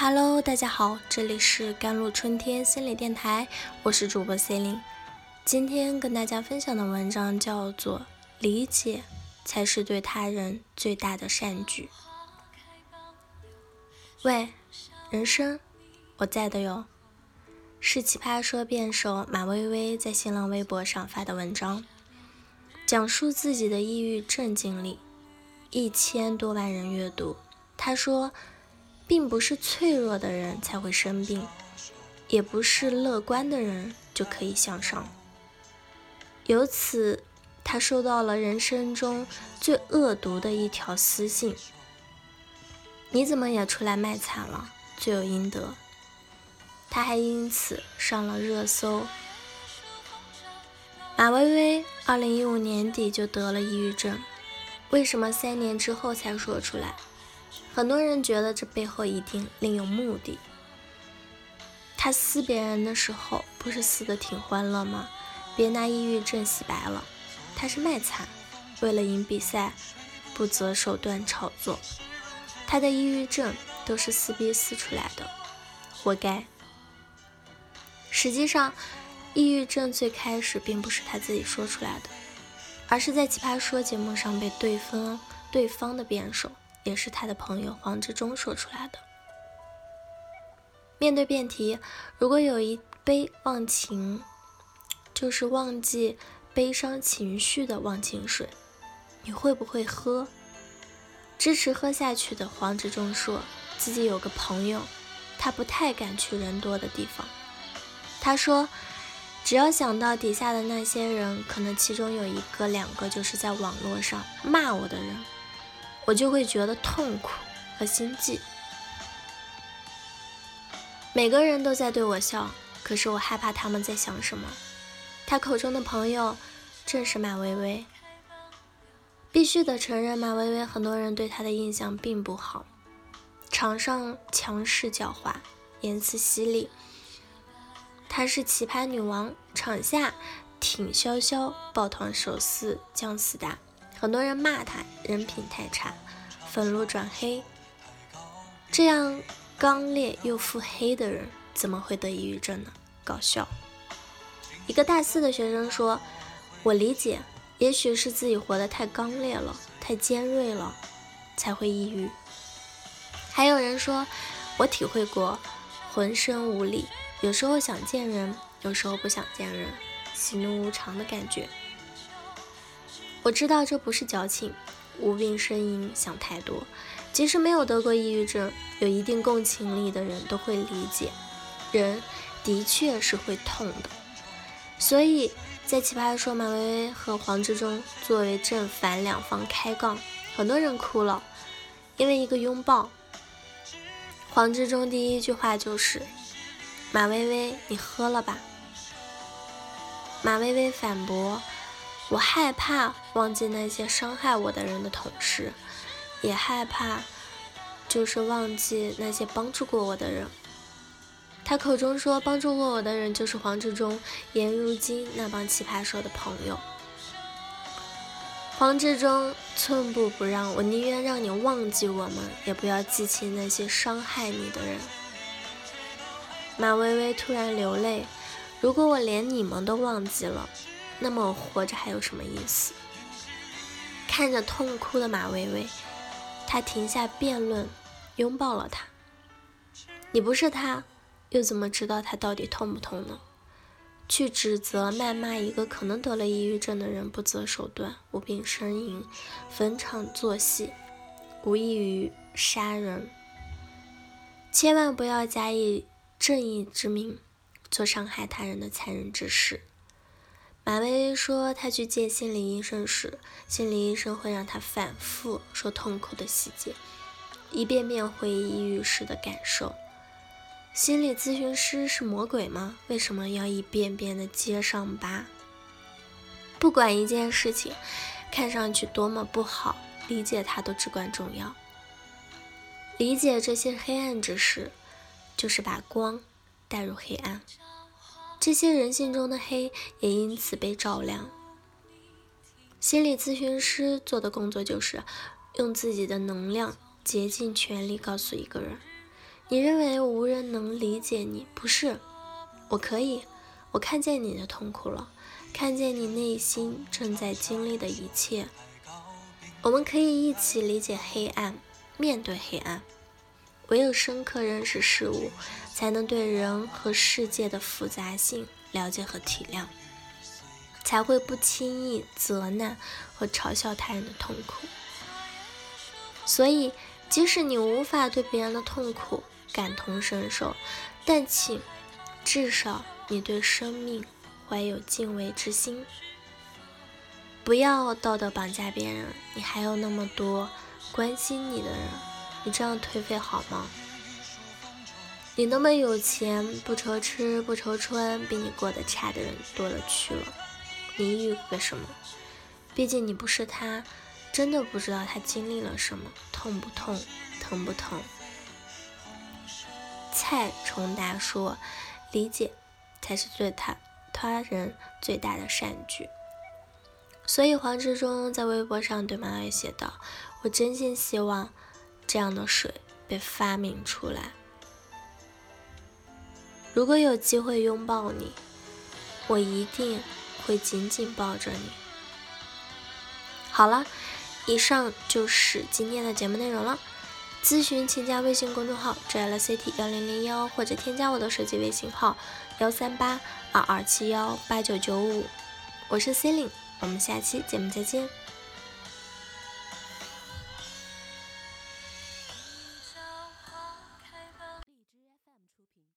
Hello，大家好，这里是甘露春天心理电台，我是主播 Celine。今天跟大家分享的文章叫做《理解才是对他人最大的善举》。喂，人生，我在的哟。是奇葩说辩手马薇薇在新浪微博上发的文章，讲述自己的抑郁症经历，一千多万人阅读。他说。并不是脆弱的人才会生病，也不是乐观的人就可以向上。由此，他收到了人生中最恶毒的一条私信：“你怎么也出来卖惨了？罪有应得。”他还因此上了热搜。马薇薇二零一五年底就得了抑郁症，为什么三年之后才说出来？很多人觉得这背后一定另有目的。他撕别人的时候，不是撕的挺欢乐吗？别拿抑郁症洗白了，他是卖惨，为了赢比赛，不择手段炒作。他的抑郁症都是撕逼撕出来的，活该。实际上，抑郁症最开始并不是他自己说出来的，而是在《奇葩说》节目上被对方对方的辩手。也是他的朋友黄志忠说出来的。面对辩题，如果有一杯忘情，就是忘记悲伤情绪的忘情水，你会不会喝？支持喝下去的黄志忠说自己有个朋友，他不太敢去人多的地方。他说，只要想到底下的那些人，可能其中有一个、两个就是在网络上骂我的人。我就会觉得痛苦和心悸。每个人都在对我笑，可是我害怕他们在想什么。他口中的朋友正是马薇薇。必须得承认，马薇薇很多人对她的印象并不好。场上强势狡猾，言辞犀利。她是奇葩女王，场下挺潇潇，抱团手撕姜思达。很多人骂他人品太差，粉路转黑。这样刚烈又腹黑的人，怎么会得抑郁症呢？搞笑。一个大四的学生说：“我理解，也许是自己活得太刚烈了，太尖锐了，才会抑郁。”还有人说：“我体会过，浑身无力，有时候想见人，有时候不想见人，喜怒无常的感觉。”我知道这不是矫情，无病呻吟，想太多。即使没有得过抑郁症，有一定共情力的人都会理解，人的确是会痛的。所以在奇葩说，马薇薇和黄志忠作为正反两方开杠，很多人哭了，因为一个拥抱。黄志忠第一句话就是：“马薇薇，你喝了吧？”马薇薇反驳。我害怕忘记那些伤害我的人的同时，也害怕就是忘记那些帮助过我的人。他口中说帮助过我的人就是黄志忠、颜如晶那帮奇葩说的朋友。黄志忠寸步不让，我宁愿让你忘记我们，也不要记起那些伤害你的人。马薇薇突然流泪，如果我连你们都忘记了。那么我活着还有什么意思？看着痛哭的马薇薇，他停下辩论，拥抱了她。你不是他，又怎么知道他到底痛不痛呢？去指责、谩骂一个可能得了抑郁症的人不择手段、无病呻吟、逢场作戏，无异于杀人。千万不要假以正义之名，做伤害他人的残忍之事。马薇薇说，她去见心理医生时，心理医生会让她反复说痛苦的细节，一遍遍回忆抑郁时的感受。心理咨询师是魔鬼吗？为什么要一遍遍的揭伤疤？不管一件事情看上去多么不好，理解它都至关重要。理解这些黑暗之事，就是把光带入黑暗。这些人性中的黑也因此被照亮。心理咨询师做的工作就是用自己的能量竭尽全力告诉一个人：你认为无人能理解你？不是，我可以。我看见你的痛苦了，看见你内心正在经历的一切。我们可以一起理解黑暗，面对黑暗。唯有深刻认识事物，才能对人和世界的复杂性了解和体谅，才会不轻易责难和嘲笑他人的痛苦。所以，即使你无法对别人的痛苦，感同身受，但请至少你对生命怀有敬畏之心，不要道德绑架别人。你还有那么多关心你的人，你这样颓废好吗？你那么有钱，不愁吃不愁穿，比你过得差的人多了去了。你抑郁个什么？毕竟你不是他，真的不知道他经历了什么，痛不痛，疼不疼？蔡崇达说：“理解才是对他他人最大的善举。”所以黄志忠在微博上对马尾写道：“我真心希望这样的水被发明出来。如果有机会拥抱你，我一定会紧紧抱着你。”好了，以上就是今天的节目内容了。咨询请加微信公众号 jlct 幺零零幺，或者添加我的手机微信号幺三八二二七幺八九九五，我是 C e l i n e 我们下期节目再见。